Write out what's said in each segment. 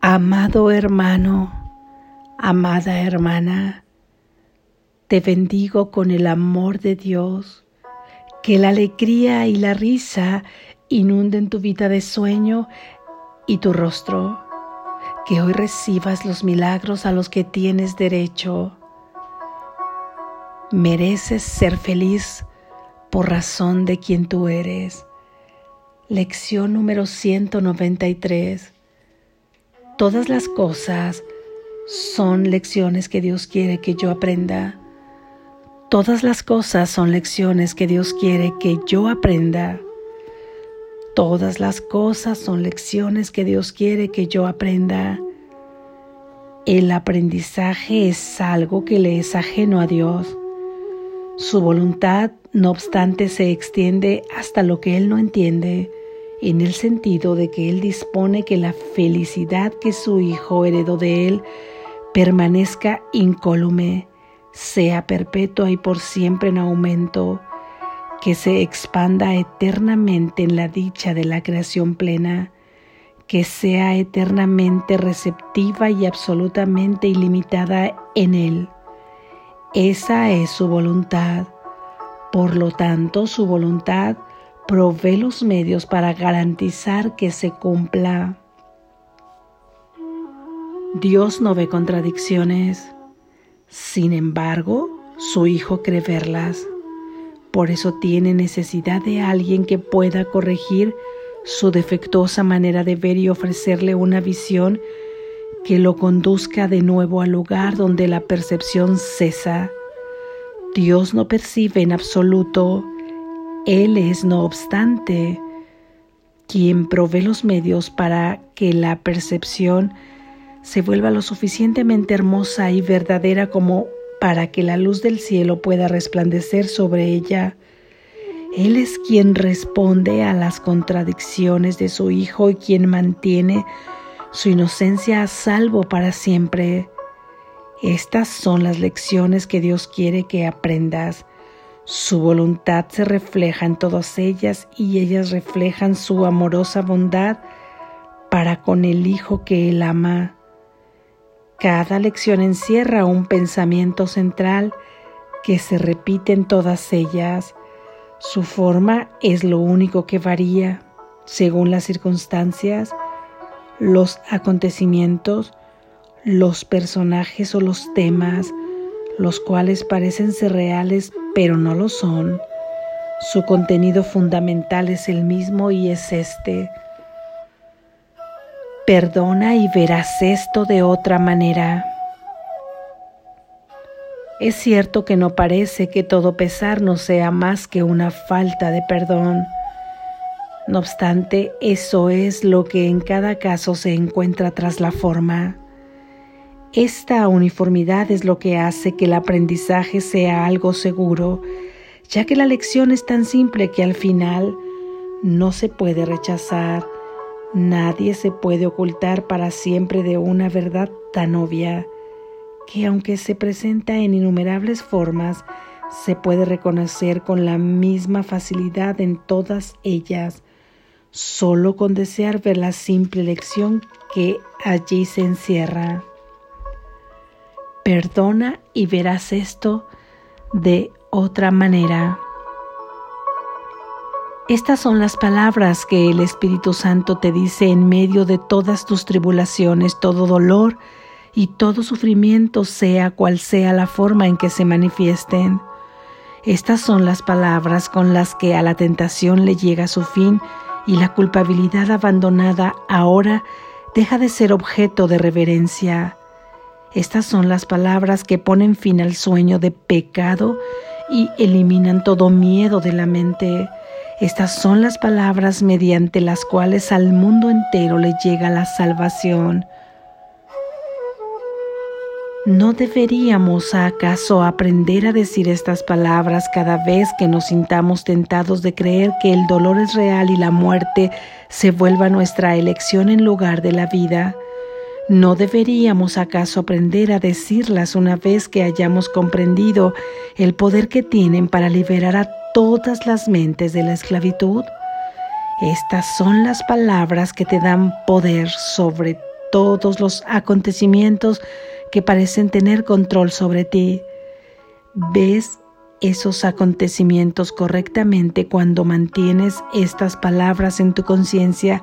Amado hermano, amada hermana, te bendigo con el amor de Dios, que la alegría y la risa inunden tu vida de sueño y tu rostro, que hoy recibas los milagros a los que tienes derecho. Mereces ser feliz por razón de quien tú eres. Lección número 193 Todas las cosas son lecciones que Dios quiere que yo aprenda. Todas las cosas son lecciones que Dios quiere que yo aprenda. Todas las cosas son lecciones que Dios quiere que yo aprenda. El aprendizaje es algo que le es ajeno a Dios. Su voluntad, no obstante, se extiende hasta lo que Él no entiende en el sentido de que Él dispone que la felicidad que su Hijo heredó de Él permanezca incólume, sea perpetua y por siempre en aumento, que se expanda eternamente en la dicha de la creación plena, que sea eternamente receptiva y absolutamente ilimitada en Él. Esa es su voluntad. Por lo tanto, su voluntad provee los medios para garantizar que se cumpla. Dios no ve contradicciones, sin embargo, su Hijo cree verlas. Por eso tiene necesidad de alguien que pueda corregir su defectuosa manera de ver y ofrecerle una visión que lo conduzca de nuevo al lugar donde la percepción cesa. Dios no percibe en absoluto él es, no obstante, quien provee los medios para que la percepción se vuelva lo suficientemente hermosa y verdadera como para que la luz del cielo pueda resplandecer sobre ella. Él es quien responde a las contradicciones de su Hijo y quien mantiene su inocencia a salvo para siempre. Estas son las lecciones que Dios quiere que aprendas su voluntad se refleja en todas ellas y ellas reflejan su amorosa bondad para con el Hijo que Él ama. Cada lección encierra un pensamiento central que se repite en todas ellas. Su forma es lo único que varía según las circunstancias, los acontecimientos, los personajes o los temas, los cuales parecen ser reales pero no lo son. Su contenido fundamental es el mismo y es este. Perdona y verás esto de otra manera. Es cierto que no parece que todo pesar no sea más que una falta de perdón. No obstante, eso es lo que en cada caso se encuentra tras la forma. Esta uniformidad es lo que hace que el aprendizaje sea algo seguro, ya que la lección es tan simple que al final no se puede rechazar. Nadie se puede ocultar para siempre de una verdad tan obvia que aunque se presenta en innumerables formas, se puede reconocer con la misma facilidad en todas ellas, solo con desear ver la simple lección que allí se encierra. Perdona y verás esto de otra manera. Estas son las palabras que el Espíritu Santo te dice en medio de todas tus tribulaciones, todo dolor y todo sufrimiento, sea cual sea la forma en que se manifiesten. Estas son las palabras con las que a la tentación le llega su fin y la culpabilidad abandonada ahora deja de ser objeto de reverencia. Estas son las palabras que ponen fin al sueño de pecado y eliminan todo miedo de la mente. Estas son las palabras mediante las cuales al mundo entero le llega la salvación. ¿No deberíamos acaso aprender a decir estas palabras cada vez que nos sintamos tentados de creer que el dolor es real y la muerte se vuelva nuestra elección en lugar de la vida? ¿No deberíamos acaso aprender a decirlas una vez que hayamos comprendido el poder que tienen para liberar a todas las mentes de la esclavitud? Estas son las palabras que te dan poder sobre todos los acontecimientos que parecen tener control sobre ti. Ves esos acontecimientos correctamente cuando mantienes estas palabras en tu conciencia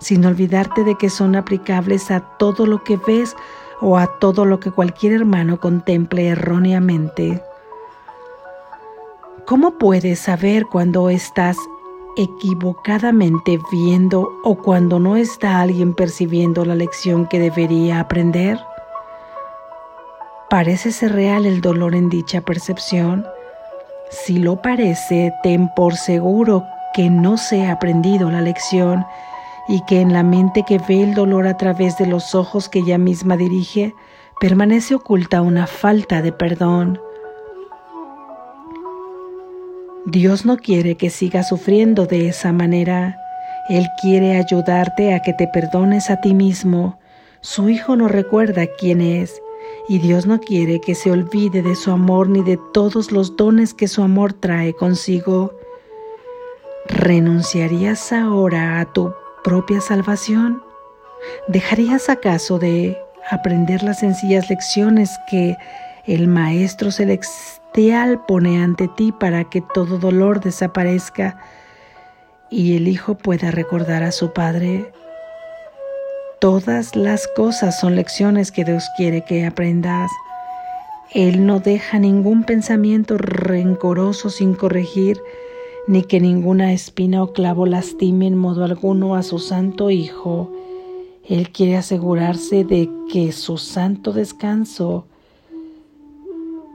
sin olvidarte de que son aplicables a todo lo que ves o a todo lo que cualquier hermano contemple erróneamente. ¿Cómo puedes saber cuando estás equivocadamente viendo o cuando no está alguien percibiendo la lección que debería aprender? ¿Parece ser real el dolor en dicha percepción? Si lo parece, ten por seguro que no se ha aprendido la lección y que en la mente que ve el dolor a través de los ojos que ella misma dirige, permanece oculta una falta de perdón. Dios no quiere que sigas sufriendo de esa manera. Él quiere ayudarte a que te perdones a ti mismo. Su Hijo no recuerda quién es y Dios no quiere que se olvide de su amor ni de todos los dones que su amor trae consigo. ¿Renunciarías ahora a tu propia salvación? ¿Dejarías acaso de aprender las sencillas lecciones que el Maestro Celestial pone ante ti para que todo dolor desaparezca y el Hijo pueda recordar a su Padre? Todas las cosas son lecciones que Dios quiere que aprendas. Él no deja ningún pensamiento rencoroso sin corregir, ni que ninguna espina o clavo lastime en modo alguno a su santo Hijo. Él quiere asegurarse de que su santo descanso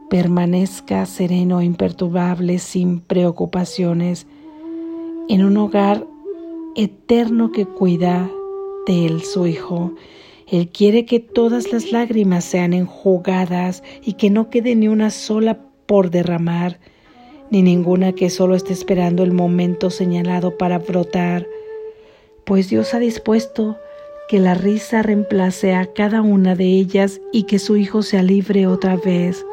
permanezca sereno imperturbable, sin preocupaciones, en un hogar eterno que cuida de él, su Hijo. Él quiere que todas las lágrimas sean enjugadas y que no quede ni una sola por derramar, ni ninguna que solo esté esperando el momento señalado para brotar, pues Dios ha dispuesto que la risa reemplace a cada una de ellas y que su Hijo sea libre otra vez.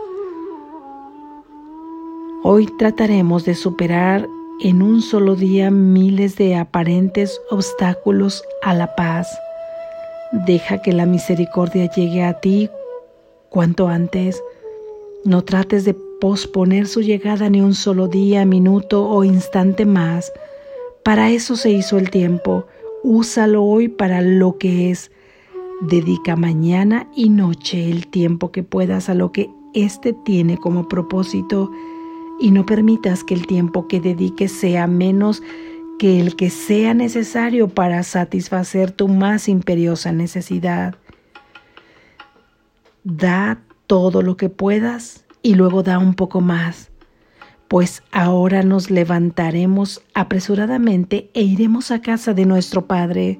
Hoy trataremos de superar en un solo día miles de aparentes obstáculos a la paz. Deja que la misericordia llegue a ti cuanto antes. No trates de posponer su llegada ni un solo día, minuto o instante más. Para eso se hizo el tiempo. Úsalo hoy para lo que es. Dedica mañana y noche el tiempo que puedas a lo que éste tiene como propósito y no permitas que el tiempo que dediques sea menos que el que sea necesario para satisfacer tu más imperiosa necesidad. Da todo lo que puedas y luego da un poco más, pues ahora nos levantaremos apresuradamente e iremos a casa de nuestro Padre.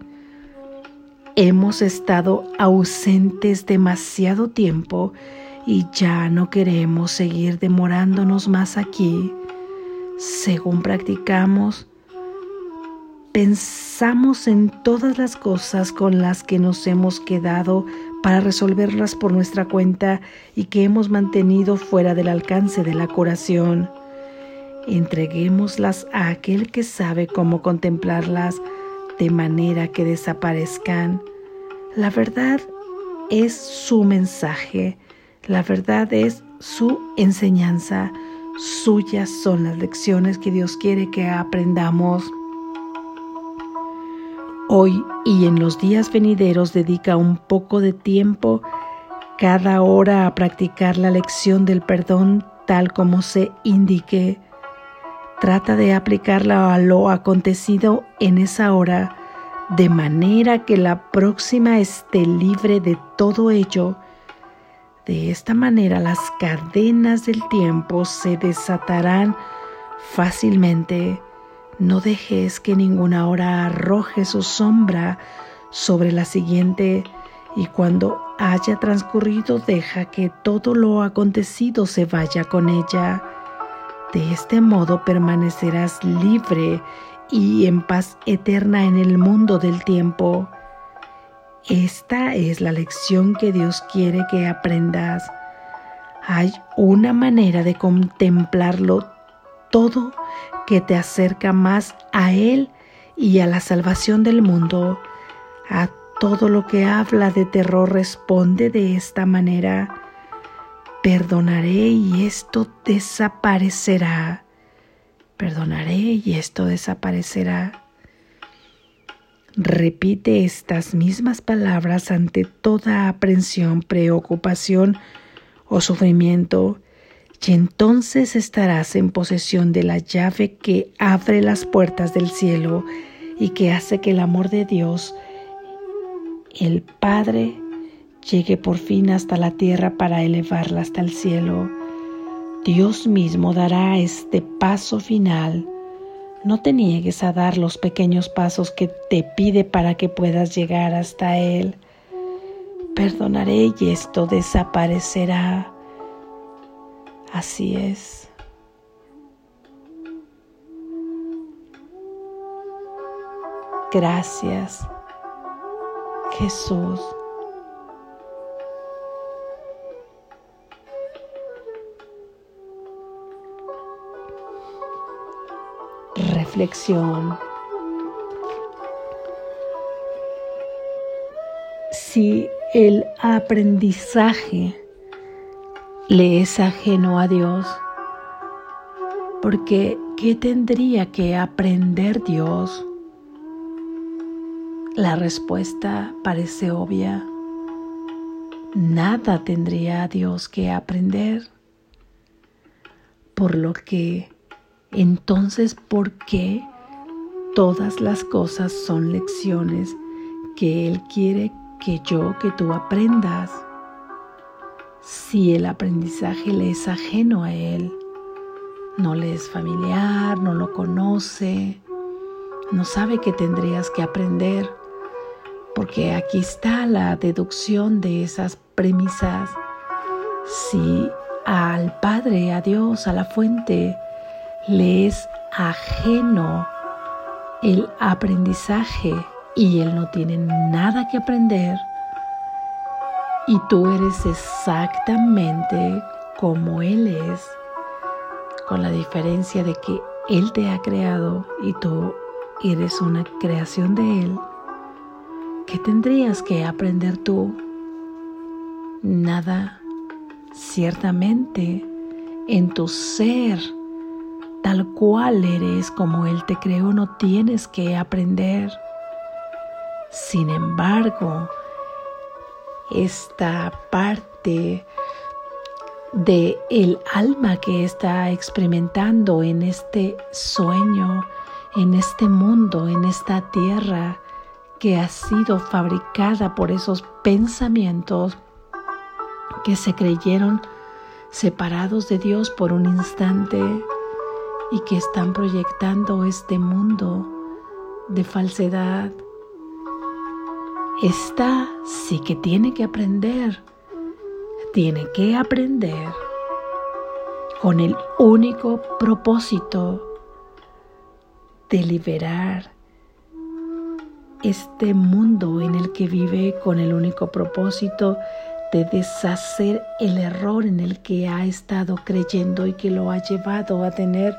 Hemos estado ausentes demasiado tiempo y ya no queremos seguir demorándonos más aquí. Según practicamos, pensamos en todas las cosas con las que nos hemos quedado para resolverlas por nuestra cuenta y que hemos mantenido fuera del alcance de la curación. Entreguémoslas a aquel que sabe cómo contemplarlas de manera que desaparezcan. La verdad es su mensaje la verdad es su enseñanza, suyas son las lecciones que Dios quiere que aprendamos. Hoy y en los días venideros dedica un poco de tiempo cada hora a practicar la lección del perdón tal como se indique. Trata de aplicarla a lo acontecido en esa hora, de manera que la próxima esté libre de todo ello de esta manera las cadenas del tiempo se desatarán fácilmente. No dejes que ninguna hora arroje su sombra sobre la siguiente y cuando haya transcurrido deja que todo lo acontecido se vaya con ella. De este modo permanecerás libre y en paz eterna en el mundo del tiempo. Esta es la lección que Dios quiere que aprendas. Hay una manera de contemplarlo todo que te acerca más a Él y a la salvación del mundo, a todo lo que habla de terror responde de esta manera. Perdonaré y esto desaparecerá. Perdonaré y esto desaparecerá. Repite estas mismas palabras ante toda aprensión, preocupación o sufrimiento y entonces estarás en posesión de la llave que abre las puertas del cielo y que hace que el amor de Dios, el Padre, llegue por fin hasta la tierra para elevarla hasta el cielo. Dios mismo dará este paso final. No te niegues a dar los pequeños pasos que te pide para que puedas llegar hasta Él. Perdonaré y esto desaparecerá. Así es. Gracias, Jesús. Reflexión. Si el aprendizaje le es ajeno a Dios. Porque ¿qué tendría que aprender Dios? La respuesta parece obvia. Nada tendría Dios que aprender. Por lo que, entonces, ¿por qué todas las cosas son lecciones que Él quiere que yo, que tú aprendas? Si el aprendizaje le es ajeno a él, no le es familiar, no lo conoce, no sabe que tendrías que aprender, porque aquí está la deducción de esas premisas. Si al Padre, a Dios, a la fuente, le es ajeno el aprendizaje y él no tiene nada que aprender, y tú eres exactamente como Él es, con la diferencia de que Él te ha creado y tú eres una creación de Él. ¿Qué tendrías que aprender tú? Nada, ciertamente, en tu ser, tal cual eres como Él te creó, no tienes que aprender. Sin embargo, esta parte de el alma que está experimentando en este sueño, en este mundo, en esta tierra que ha sido fabricada por esos pensamientos que se creyeron separados de Dios por un instante y que están proyectando este mundo de falsedad, esta sí que tiene que aprender, tiene que aprender con el único propósito de liberar este mundo en el que vive con el único propósito de deshacer el error en el que ha estado creyendo y que lo ha llevado a tener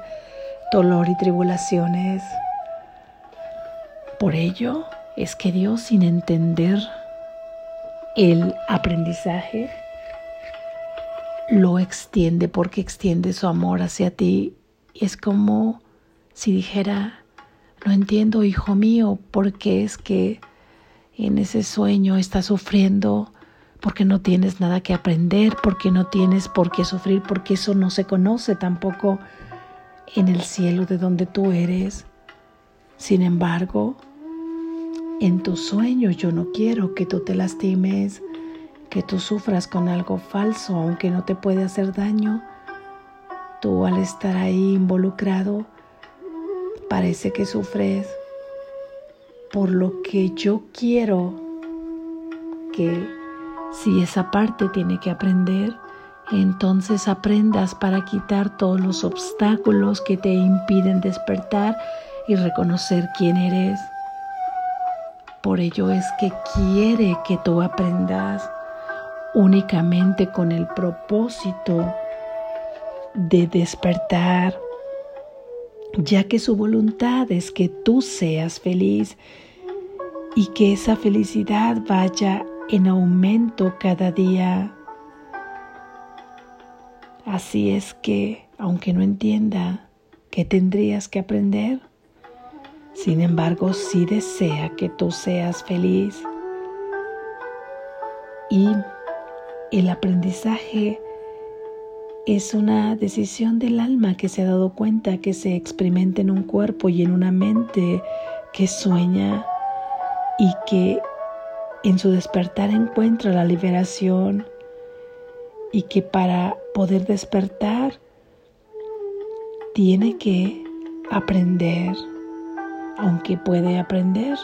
dolor y tribulaciones. Por ello, es que Dios sin entender el aprendizaje lo extiende porque extiende su amor hacia ti. Y es como si dijera, no entiendo, hijo mío, porque es que en ese sueño estás sufriendo, porque no tienes nada que aprender, porque no tienes por qué sufrir, porque eso no se conoce tampoco en el cielo de donde tú eres. Sin embargo, en tu sueño yo no quiero que tú te lastimes, que tú sufras con algo falso, aunque no te puede hacer daño. Tú al estar ahí involucrado, parece que sufres. Por lo que yo quiero que si esa parte tiene que aprender, entonces aprendas para quitar todos los obstáculos que te impiden despertar y reconocer quién eres. Por ello es que quiere que tú aprendas únicamente con el propósito de despertar, ya que su voluntad es que tú seas feliz y que esa felicidad vaya en aumento cada día. Así es que, aunque no entienda qué tendrías que aprender, sin embargo sí desea que tú seas feliz. Y el aprendizaje es una decisión del alma que se ha dado cuenta que se experimenta en un cuerpo y en una mente que sueña y que en su despertar encuentra la liberación y que para poder despertar tiene que aprender, aunque puede aprender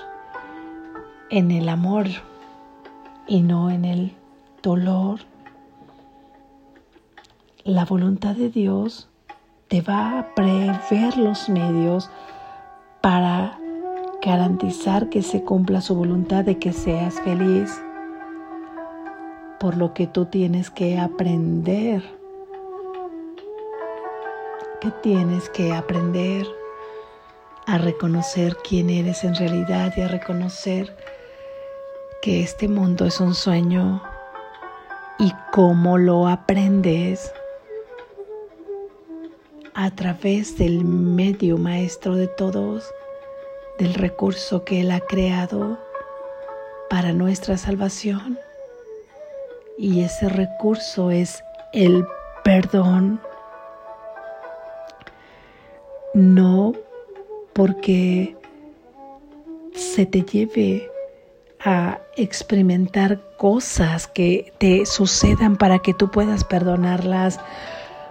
en el amor y no en el dolor. La voluntad de Dios te va a prever los medios para garantizar que se cumpla su voluntad de que seas feliz. Por lo que tú tienes que aprender. Que tienes que aprender a reconocer quién eres en realidad y a reconocer que este mundo es un sueño y cómo lo aprendes a través del medio maestro de todos del recurso que Él ha creado para nuestra salvación. Y ese recurso es el perdón. No porque se te lleve a experimentar cosas que te sucedan para que tú puedas perdonarlas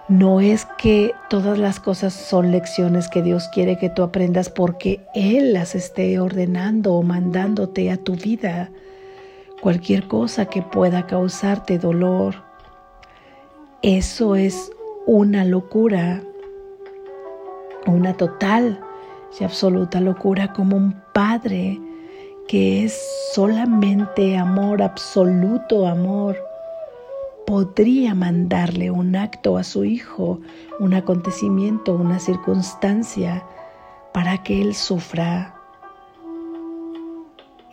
no es que todas las cosas son lecciones que Dios quiere que tú aprendas porque Él las esté ordenando o mandándote a tu vida. Cualquier cosa que pueda causarte dolor. Eso es una locura, una total y absoluta locura como un padre que es solamente amor, absoluto amor podría mandarle un acto a su hijo, un acontecimiento, una circunstancia, para que él sufra.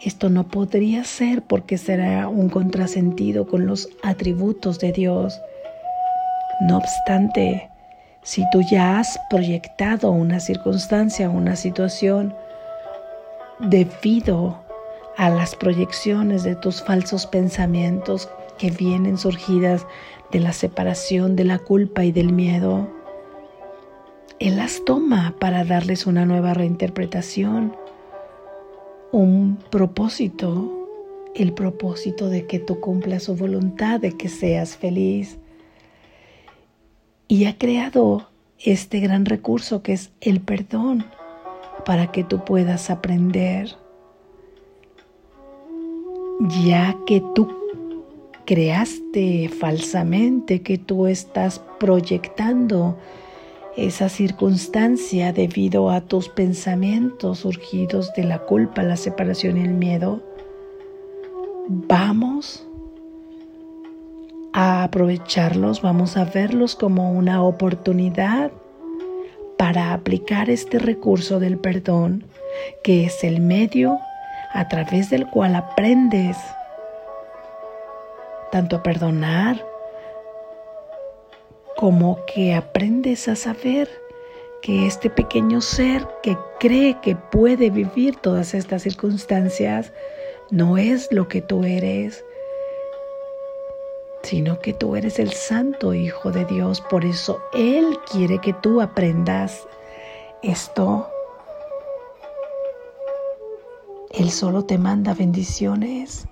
Esto no podría ser porque será un contrasentido con los atributos de Dios. No obstante, si tú ya has proyectado una circunstancia, una situación, debido a las proyecciones de tus falsos pensamientos que vienen surgidas de la separación, de la culpa y del miedo. Él las toma para darles una nueva reinterpretación, un propósito, el propósito de que tú cumplas su voluntad, de que seas feliz. Y ha creado este gran recurso que es el perdón para que tú puedas aprender, ya que tú creaste falsamente, que tú estás proyectando esa circunstancia debido a tus pensamientos surgidos de la culpa, la separación y el miedo, vamos a aprovecharlos, vamos a verlos como una oportunidad para aplicar este recurso del perdón, que es el medio a través del cual aprendes tanto a perdonar como que aprendes a saber que este pequeño ser que cree que puede vivir todas estas circunstancias no es lo que tú eres, sino que tú eres el santo Hijo de Dios. Por eso Él quiere que tú aprendas esto. Él solo te manda bendiciones.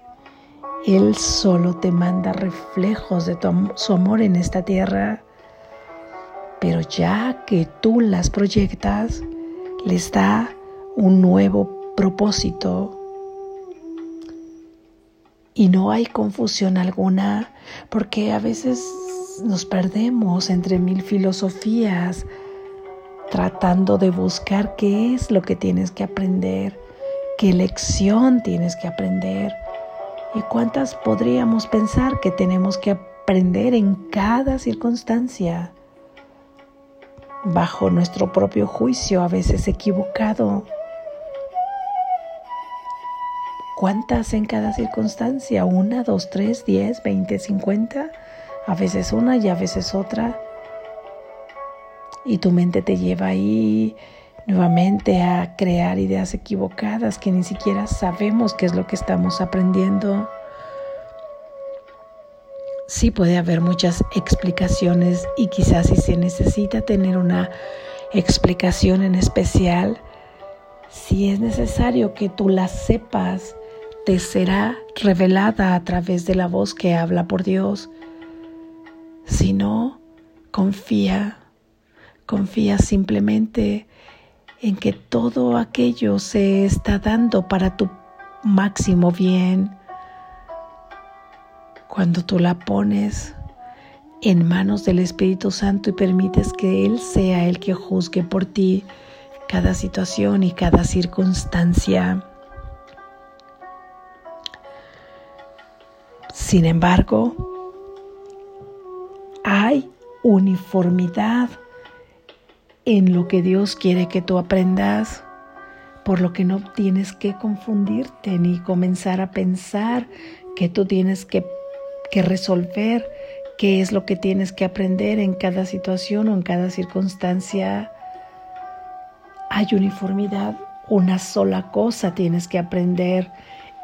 Él solo te manda reflejos de su amor en esta tierra, pero ya que tú las proyectas, les da un nuevo propósito. Y no hay confusión alguna, porque a veces nos perdemos entre mil filosofías tratando de buscar qué es lo que tienes que aprender, qué lección tienes que aprender ¿Y cuántas podríamos pensar que tenemos que aprender en cada circunstancia? Bajo nuestro propio juicio, a veces equivocado. ¿Cuántas en cada circunstancia? ¿Una, dos, tres, diez, veinte, cincuenta? A veces una y a veces otra. Y tu mente te lleva ahí nuevamente a crear ideas equivocadas que ni siquiera sabemos qué es lo que estamos aprendiendo. Sí puede haber muchas explicaciones y quizás si se necesita tener una explicación en especial, si es necesario que tú la sepas, te será revelada a través de la voz que habla por Dios. Si no, confía, confía simplemente en que todo aquello se está dando para tu máximo bien. Cuando tú la pones en manos del Espíritu Santo y permites que Él sea el que juzgue por ti cada situación y cada circunstancia. Sin embargo, hay uniformidad en lo que Dios quiere que tú aprendas, por lo que no tienes que confundirte ni comenzar a pensar que tú tienes que, que resolver qué es lo que tienes que aprender en cada situación o en cada circunstancia. Hay uniformidad, una sola cosa tienes que aprender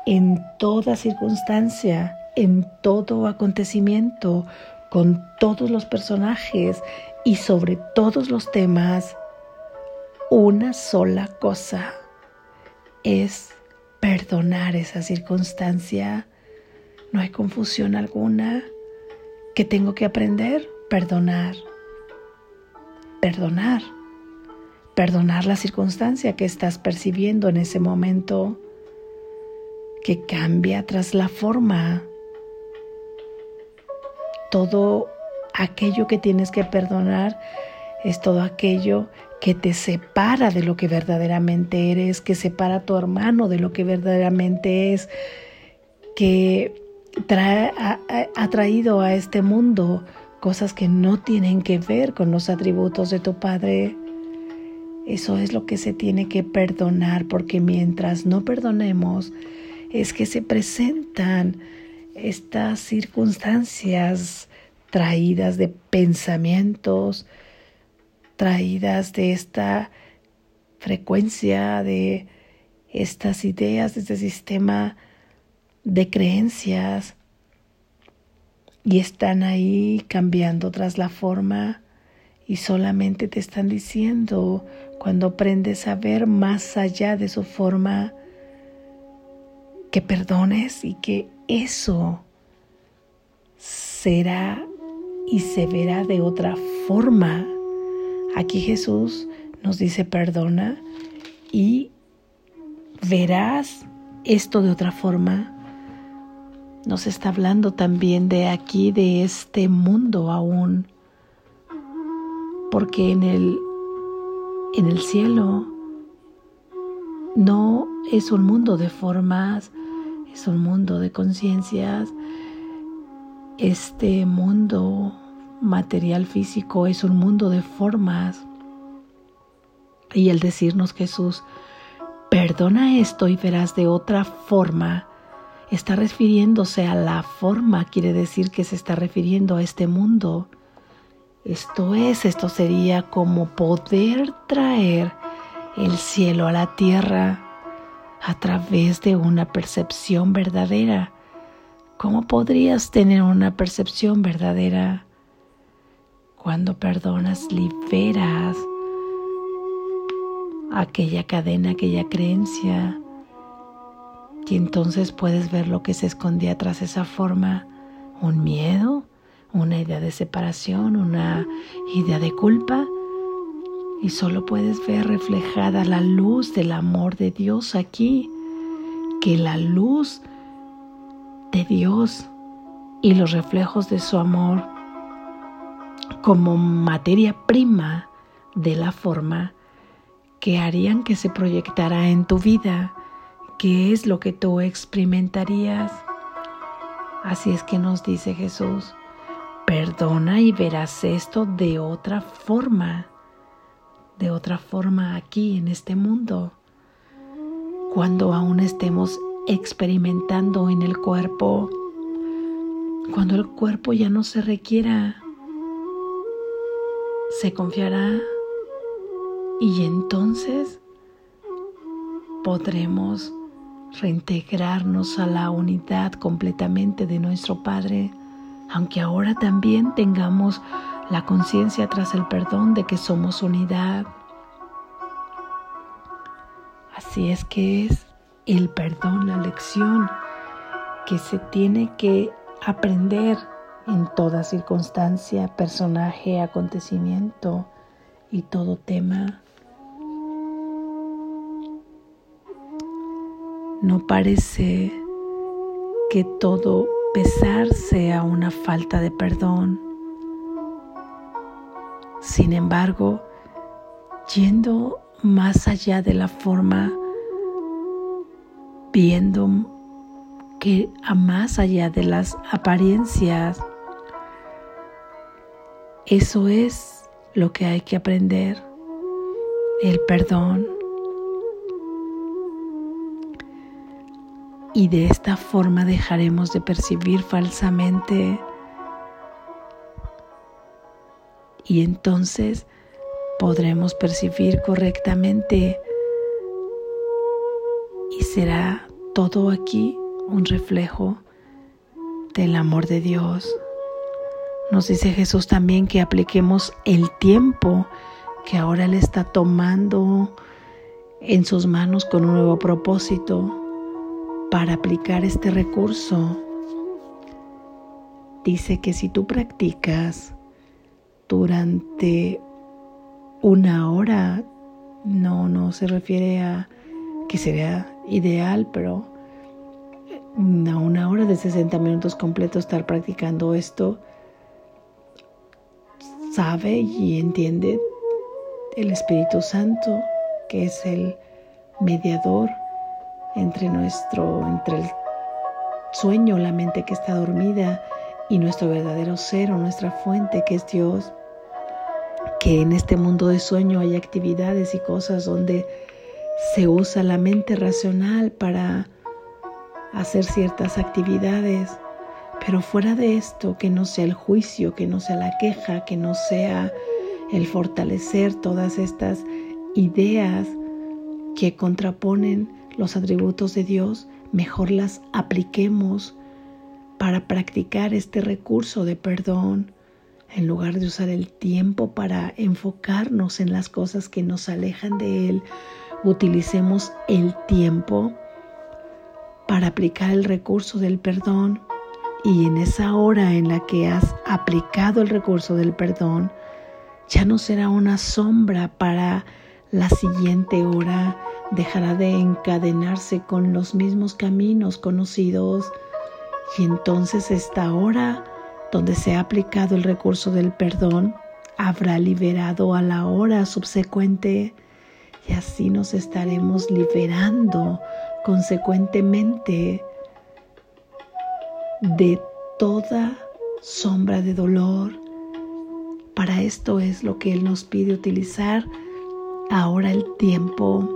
en toda circunstancia, en todo acontecimiento, con todos los personajes y sobre todos los temas. Una sola cosa es perdonar esa circunstancia. No hay confusión alguna. ¿Qué tengo que aprender? Perdonar. Perdonar. Perdonar la circunstancia que estás percibiendo en ese momento que cambia tras la forma. Todo aquello que tienes que perdonar es todo aquello que te separa de lo que verdaderamente eres, que separa a tu hermano de lo que verdaderamente es, que ha, traído a este mundo cosas que no tienen que ver con los atributos de tu Padre. Eso es lo que se tiene que perdonar, porque mientras no perdonemos, es que se presentan estas circunstancias traídas de pensamientos, traídas de esta frecuencia, de estas ideas, de este sistema de creencias y están ahí cambiando tras la forma y solamente te están diciendo cuando aprendes a ver más allá de su forma que perdones y que eso será y se verá de otra forma. Aquí Jesús nos dice perdona y verás esto de otra forma nos está hablando también de aquí, de este mundo aún, porque en el, en el cielo no es un mundo de formas, es un mundo de conciencias. Este mundo material físico es un mundo de formas. Y el decirnos Jesús, perdona esto y verás de otra forma está refiriéndose a la forma, quiere decir que se está refiriendo a este mundo. Esto es, esto sería como poder traer el cielo a la tierra a través de una percepción verdadera. ¿Cómo podrías tener una percepción verdadera? Cuando perdonas, liberas aquella cadena, aquella creencia y entonces puedes ver lo que se escondía tras esa forma, un miedo, una idea de separación, una idea de culpa. Y solo puedes ver reflejada la luz del amor de Dios aquí, que la luz de Dios y los reflejos de su amor como materia prima de la forma que harían que se proyectara en tu vida ¿Qué es lo que tú experimentarías? Así es que nos dice Jesús, perdona y verás esto de otra forma, de otra forma aquí en este mundo, cuando aún estemos experimentando en el cuerpo. Cuando el cuerpo ya no se requiera, se confiará y entonces podremos reintegrarnos a la unidad completamente de nuestro Padre, aunque ahora también tengamos la conciencia tras el perdón de que somos unidad. Así es que es el perdón la lección que se tiene que aprender en toda circunstancia, personaje, acontecimiento y todo tema. No parece que todo pesar sea una falta de perdón. Sin embargo, yendo más allá de la forma, viendo que a más allá de las apariencias, eso es lo que hay que aprender, el perdón. y de esta forma dejaremos de percibir falsamente y entonces podremos percibir correctamente y será todo aquí un reflejo del amor de Dios. Nos dice Jesús también que apliquemos el tiempo que ahora Él está tomando en sus manos con un nuevo propósito para aplicar este recurso, dice que si tú practicas durante una hora, no, no se refiere a que sería ideal, pero a una hora de 60 minutos completos estar practicando esto, sabe y entiende el Espíritu Santo, que es el mediador entre nuestro, entre el sueño, la mente que está dormida y nuestro verdadero ser o nuestra fuente que es Dios. Que en este mundo de sueño hay actividades y cosas donde se usa la mente racional para hacer ciertas actividades, pero fuera de esto, que no sea el juicio, que no sea la queja, que no sea el fortalecer todas estas ideas que contraponen los atributos de Dios, mejor las apliquemos para practicar este recurso de perdón, en lugar de usar el tiempo para enfocarnos en las cosas que nos alejan de Él, utilicemos el tiempo para aplicar el recurso del perdón. Y en esa hora en la que has aplicado el recurso del perdón, ya no será una sombra para la siguiente hora. Dejará de encadenarse con los mismos caminos conocidos. Y entonces esta hora donde se ha aplicado el recurso del perdón habrá liberado a la hora subsecuente y así nos estaremos liberando consecuentemente de toda sombra de dolor. Para esto es lo que Él nos pide utilizar ahora el tiempo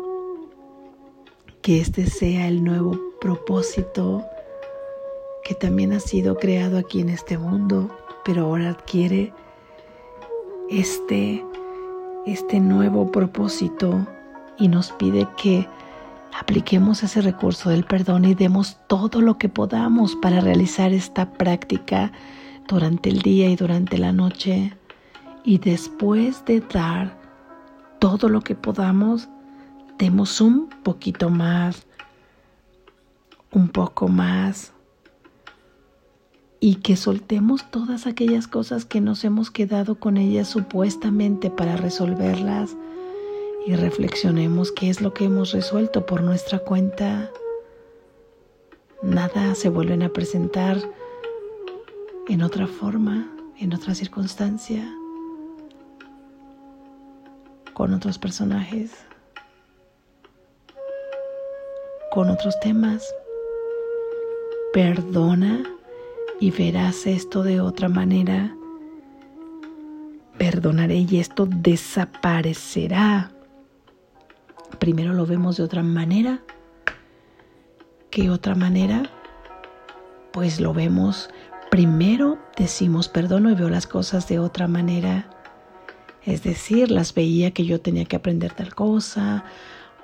que este sea el nuevo propósito que también ha sido creado aquí en este mundo, pero ahora adquiere este, este nuevo propósito y nos pide que apliquemos ese recurso del perdón y demos todo lo que podamos para realizar esta práctica durante el día y durante la noche. Y después de dar todo lo que podamos, demos un poquito más, un poco más y que soltemos todas aquellas cosas que nos hemos quedado con ellas supuestamente para resolverlas y reflexionemos qué es lo que hemos resuelto por nuestra cuenta. Nada se vuelven a presentar en otra forma, en otra circunstancia, con otros personajes con otros temas. Perdona y verás esto de otra manera. Perdonaré y esto desaparecerá. Primero lo vemos de otra manera qué otra manera? Pues lo vemos primero, decimos perdono y veo las cosas de otra manera. Es decir, las veía que yo tenía que aprender tal cosa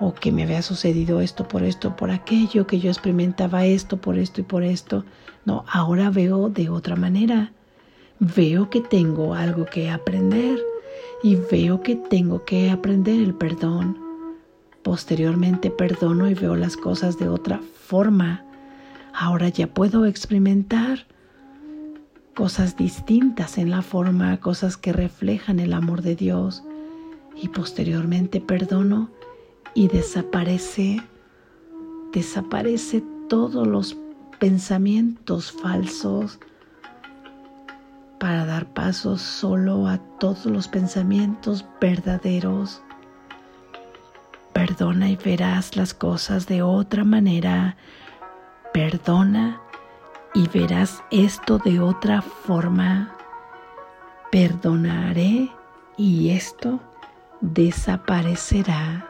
o que me había sucedido esto por esto, por aquello, que yo experimentaba esto por esto y por esto. No, ahora veo de otra manera. Veo que tengo algo que aprender y veo que tengo que aprender el perdón. Posteriormente perdono y veo las cosas de otra forma. Ahora ya puedo experimentar cosas distintas en la forma, cosas que reflejan el amor de Dios. Y posteriormente perdono y desaparece, desaparece todos los pensamientos falsos para dar paso solo a todos los pensamientos verdaderos. Perdona y verás las cosas de otra manera. Perdona y verás esto de otra forma. Perdonaré y esto desaparecerá.